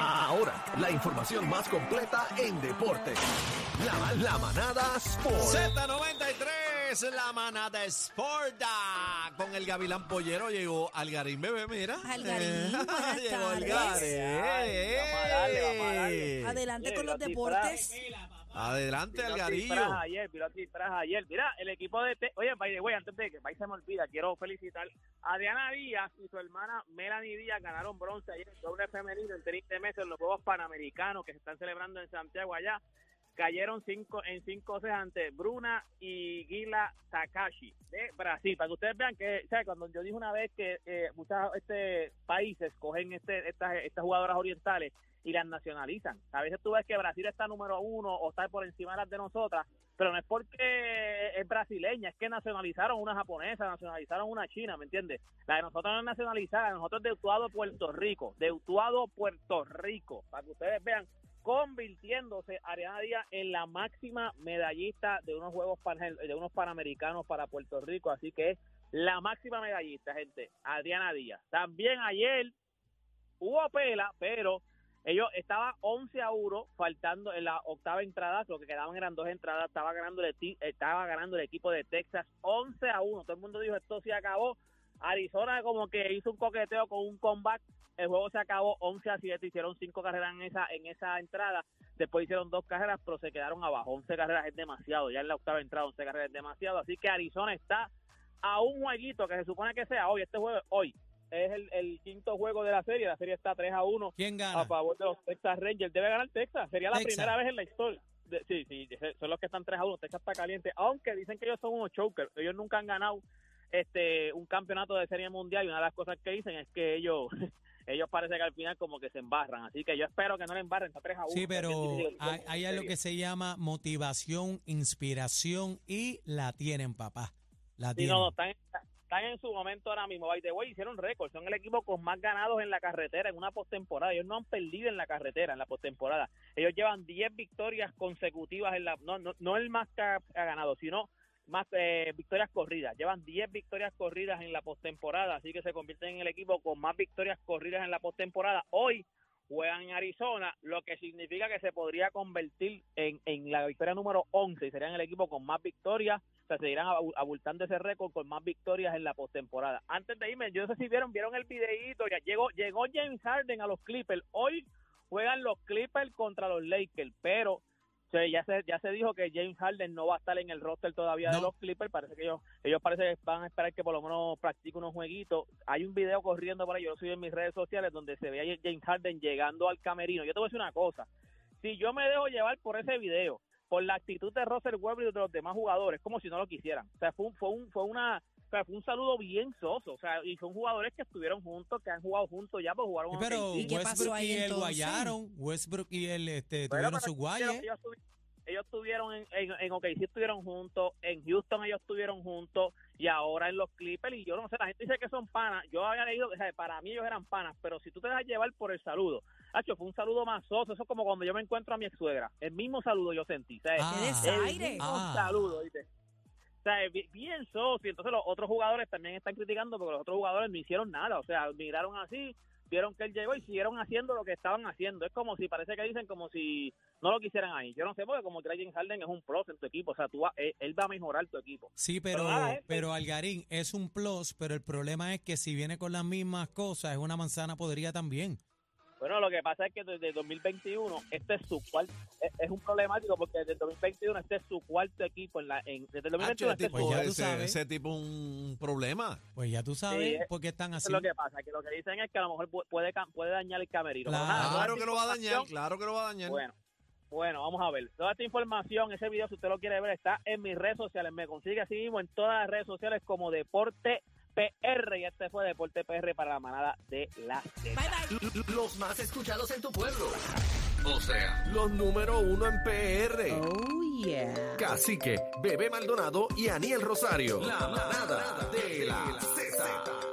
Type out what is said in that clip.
Ahora, la información más completa en deporte. La, la manada Sport. Z93, la manada Sporta. Con el Gavilán Pollero llegó Algarín Bebé, mira. Algarín, Eh, buenas llegó tardes. Algarín. Adelante con los los deportes. Adelante, Algarillo. ayer, ayer. Mira, el equipo de... Te- Oye, by the way, antes de que vaya se me olvida, quiero felicitar a Adriana Díaz y su hermana Melanie Díaz ganaron bronce ayer en doble femenino en tenis de mesa en los Juegos Panamericanos que se están celebrando en Santiago allá. Cayeron cinco en cinco sets ante Bruna y Gila Takashi de Brasil. Para que ustedes vean que, ¿sabes? Cuando yo dije una vez que eh, muchos este, países cogen este, estas, estas jugadoras orientales y las nacionalizan. A veces tú ves que Brasil está número uno o está por encima de las de nosotras, pero no es porque es brasileña, es que nacionalizaron una japonesa, nacionalizaron una china, ¿me entiendes? La de nosotros no es nacionalizada, nosotros es de Utuado, Puerto Rico, de Utuado, Puerto Rico, para que ustedes vean, convirtiéndose Ariana Díaz en la máxima medallista de unos Juegos de unos Panamericanos para Puerto Rico, así que es la máxima medallista, gente, Adriana Díaz. También ayer hubo pela, pero ellos estaban 11 a 1, faltando en la octava entrada, lo que quedaban eran dos entradas, estaba ganando el, estaba ganando el equipo de Texas 11 a 1. Todo el mundo dijo esto se acabó. Arizona como que hizo un coqueteo con un comeback. El juego se acabó 11 a 7, hicieron cinco carreras en esa en esa entrada. Después hicieron dos carreras, pero se quedaron abajo. 11 carreras es demasiado. Ya en la octava entrada 11 carreras es demasiado. Así que Arizona está a un jueguito que se supone que sea hoy. Este juego hoy. Es el, el quinto juego de la serie. La serie está 3 a 1 ¿Quién a gana? favor de los Texas Rangers. Debe ganar Texas. Sería la Texas. primera vez en la historia. De- sí, sí, son los que están 3 a 1. Texas está caliente. Aunque dicen que ellos son unos chokers. Ellos nunca han ganado este un campeonato de serie mundial. Y una de las cosas que dicen es que ellos ellos parece que al final como que se embarran. Así que yo espero que no le embarren. Está 3 a 1. Sí, pero hay, hay algo que se llama motivación, inspiración y la tienen, papá. La Sí, tienen. no, no, están, están en su momento ahora mismo. By the way, hicieron récord. Son el equipo con más ganados en la carretera en una postemporada. Ellos no han perdido en la carretera, en la postemporada. Ellos llevan 10 victorias consecutivas en la. No, no, no el más que ha, ha ganado, sino más eh, victorias corridas. Llevan 10 victorias corridas en la postemporada. Así que se convierten en el equipo con más victorias corridas en la postemporada. Hoy juegan en Arizona, lo que significa que se podría convertir en, en la victoria número 11 y serían el equipo con más victorias o sea, seguirán abu- abultando ese récord con más victorias en la postemporada. Antes de irme, yo no sé si vieron, vieron el videíto, ya llegó, llegó James Harden a los Clippers. Hoy juegan los Clippers contra los Lakers, pero sea, ya se ya se dijo que James Harden no va a estar en el roster todavía de los Clippers, parece que ellos ellos parece que van a esperar que por lo menos practique unos jueguitos. Hay un video corriendo por ahí, yo lo subí en mis redes sociales donde se ve a James Harden llegando al camerino. Yo te voy a decir una cosa, si yo me dejo llevar por ese video, por la actitud de Russell Westbrook y de los demás jugadores, como si no lo quisieran. O sea, fue un, fue un, fue una, o sea, fue un saludo bien soso. O sea, y son jugadores que estuvieron juntos, que han jugado juntos ya, pues jugaron pero. ¿Y qué pasó Westbrook ahí y él guayaron. Westbrook y él este, tuvieron pero sus ellos-. Ellos, tuvi- ellos estuvieron en, en, en OKC estuvieron juntos, en Houston ellos estuvieron juntos y ahora en los Clippers y yo no sé, la gente dice que son panas, yo había leído o sea, para mí ellos eran panas, pero si tú te dejas llevar por el saludo, Hacho, fue un saludo más soso, eso es como cuando yo me encuentro a mi ex suegra, el mismo saludo yo sentí, ¿sabes? Ah. ¡Qué el desaire! mismo Ah. saludo, ¿viste? O sea, es bi- bien y entonces los otros jugadores también están criticando porque los otros jugadores no hicieron nada, o sea, miraron así, vieron que él llegó y siguieron haciendo lo que estaban haciendo. Es como si, parece que dicen como si no lo quisieran ahí. Yo no sé, porque como que James Harden es un pro en tu equipo, o sea, tú va- él, él va a mejorar tu equipo. Sí, pero, Pero nada, pero, este- Algarín es un plus, pero el problema es que si viene con las mismas cosas, es una manzana podría también. Bueno, lo que pasa es que desde 2021 este es su cuarto, es, es un problemático porque desde 2021 este es su cuarto equipo en la en, desde el Hacho, 2021 ese este ya ese, sabes. ese tipo un problema. Pues ya tú sabes Sí, por qué están así. es lo que pasa, que lo que dicen es que a lo mejor pu- puede, puede dañar el camerino. Claro. nada, Claro que lo va a dañar, claro que lo va a dañar. Bueno, bueno, vamos a ver. Toda esta información, ese video, si usted lo quiere ver, está en mis redes sociales. Me consigue así mismo en todas las redes sociales como Deporte PR. Y este fue Deporte PR para la manada de la Z. Bye bye. Los más escuchados en tu pueblo. O sea, los número uno en PR. Oh yeah. Cacique, Bebé Maldonado y Aniel Rosario. La manada de la Z.